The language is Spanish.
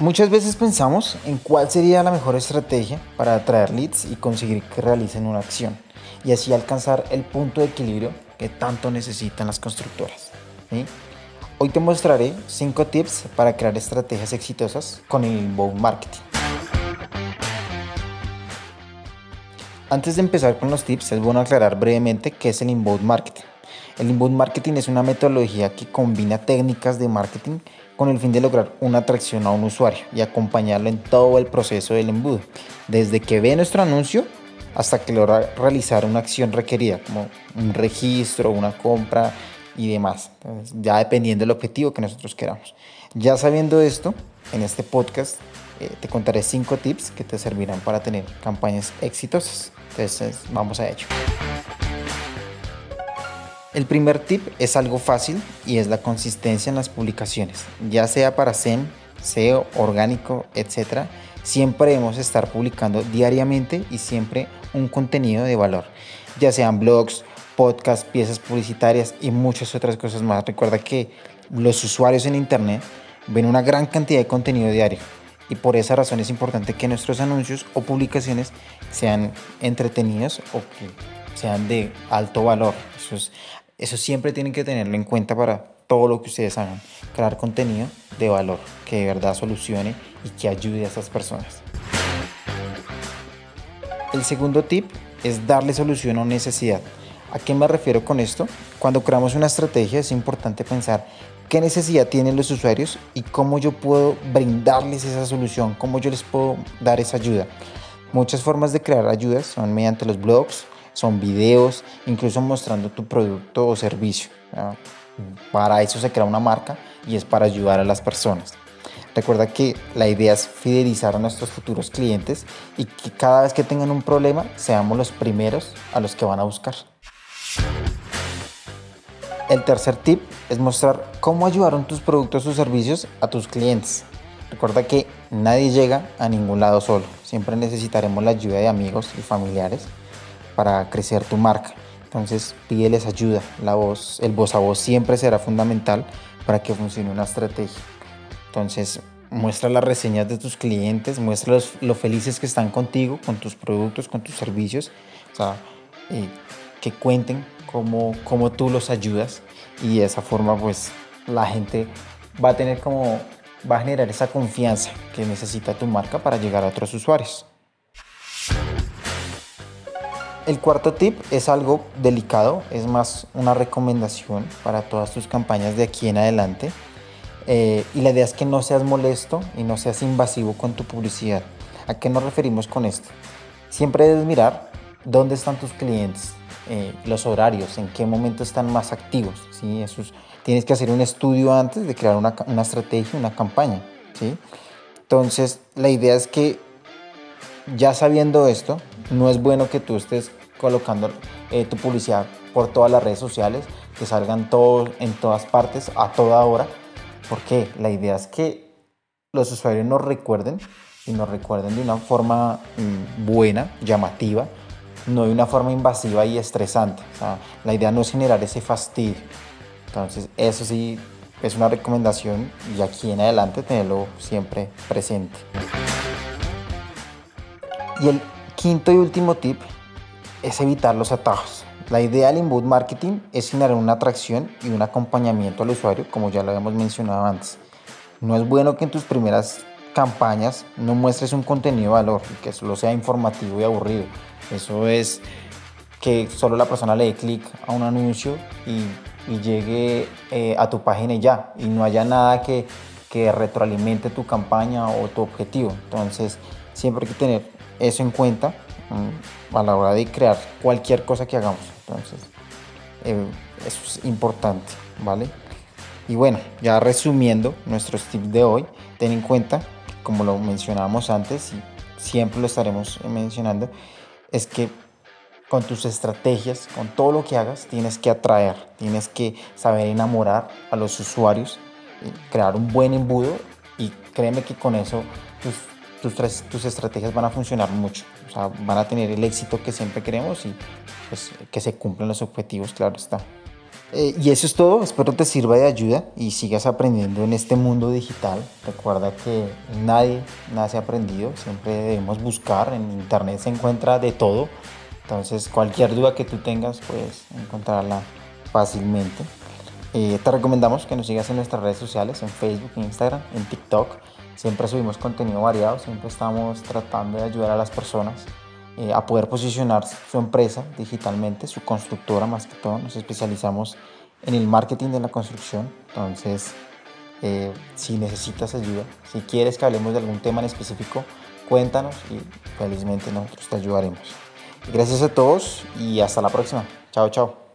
Muchas veces pensamos en cuál sería la mejor estrategia para atraer leads y conseguir que realicen una acción y así alcanzar el punto de equilibrio que tanto necesitan las constructoras. Hoy te mostraré 5 tips para crear estrategias exitosas con el inbound marketing. Antes de empezar con los tips, es bueno aclarar brevemente qué es el inbound marketing. El inbound marketing es una metodología que combina técnicas de marketing con el fin de lograr una atracción a un usuario y acompañarlo en todo el proceso del embudo, desde que ve nuestro anuncio hasta que logra realizar una acción requerida, como un registro, una compra y demás, ya dependiendo del objetivo que nosotros queramos. Ya sabiendo esto, en este podcast eh, te contaré cinco tips que te servirán para tener campañas exitosas. Entonces, vamos a ello. El primer tip es algo fácil y es la consistencia en las publicaciones, ya sea para SEM, SEO, orgánico, etc. Siempre debemos estar publicando diariamente y siempre un contenido de valor, ya sean blogs, podcasts, piezas publicitarias y muchas otras cosas más. Recuerda que los usuarios en Internet ven una gran cantidad de contenido diario y por esa razón es importante que nuestros anuncios o publicaciones sean entretenidos o que sean de alto valor. Eso, es, eso siempre tienen que tenerlo en cuenta para todo lo que ustedes hagan. Crear contenido de valor que de verdad solucione y que ayude a esas personas. El segundo tip es darle solución a una necesidad. ¿A qué me refiero con esto? Cuando creamos una estrategia es importante pensar qué necesidad tienen los usuarios y cómo yo puedo brindarles esa solución, cómo yo les puedo dar esa ayuda. Muchas formas de crear ayudas son mediante los blogs, son videos, incluso mostrando tu producto o servicio. Para eso se crea una marca y es para ayudar a las personas. Recuerda que la idea es fidelizar a nuestros futuros clientes y que cada vez que tengan un problema seamos los primeros a los que van a buscar. El tercer tip es mostrar cómo ayudaron tus productos o servicios a tus clientes. Recuerda que nadie llega a ningún lado solo. Siempre necesitaremos la ayuda de amigos y familiares para crecer tu marca. Entonces pídeles ayuda. La voz, el voz a voz siempre será fundamental para que funcione una estrategia. Entonces muestra las reseñas de tus clientes, muestra los, lo felices que están contigo, con tus productos, con tus servicios. O sea, eh, que cuenten cómo, cómo tú los ayudas y de esa forma pues la gente va a tener como va a generar esa confianza que necesita tu marca para llegar a otros usuarios. El cuarto tip es algo delicado, es más una recomendación para todas tus campañas de aquí en adelante. Eh, y la idea es que no seas molesto y no seas invasivo con tu publicidad. ¿A qué nos referimos con esto? Siempre debes mirar dónde están tus clientes, eh, los horarios, en qué momento están más activos. ¿sí? Eso tienes que hacer un estudio antes de crear una, una estrategia, una campaña. ¿sí? Entonces, la idea es que ya sabiendo esto, no es bueno que tú estés colocando eh, tu publicidad por todas las redes sociales, que salgan todos en todas partes a toda hora, porque la idea es que los usuarios nos recuerden y nos recuerden de una forma mm, buena, llamativa, no de una forma invasiva y estresante. la idea no es generar ese fastidio. Entonces, eso sí es una recomendación y aquí en adelante tenerlo siempre presente. Y el quinto y último tip es evitar los atajos. La idea del inbound marketing es generar una atracción y un acompañamiento al usuario, como ya lo habíamos mencionado antes. No es bueno que en tus primeras campañas no muestres un contenido de valor y que solo sea informativo y aburrido. Eso es que solo la persona le dé clic a un anuncio y, llegue eh, a tu página y ya, y no haya nada que, que retroalimente tu campaña o tu objetivo. Entonces, siempre hay que tener eso en cuenta mm, a la hora de crear cualquier cosa que hagamos. Entonces, eh, eso es importante, ¿vale? Y bueno, ya resumiendo nuestros tips de hoy, ten en cuenta, como lo mencionábamos antes y siempre lo estaremos mencionando, es que con tus estrategias, con todo lo que hagas, tienes que atraer, tienes que saber enamorar a los usuarios, crear un buen embudo y créeme que con eso tus tus, tus estrategias van a funcionar mucho, o sea, van a tener el éxito que siempre queremos y pues, que se cumplan los objetivos, claro está. Eh, y eso es todo, espero te sirva de ayuda y sigas aprendiendo en este mundo digital. Recuerda que nadie nace aprendido, siempre debemos buscar, en internet se encuentra de todo, entonces cualquier duda que tú tengas puedes encontrarla fácilmente. Eh, te recomendamos que nos sigas en nuestras redes sociales, en Facebook, en Instagram, en TikTok. Siempre subimos contenido variado, siempre estamos tratando de ayudar a las personas eh, a poder posicionar su empresa digitalmente, su constructora más que todo. Nos especializamos en el marketing de la construcción. Entonces, eh, si necesitas ayuda, si quieres que hablemos de algún tema en específico, cuéntanos y felizmente nosotros te ayudaremos. Gracias a todos y hasta la próxima. Chao, chao.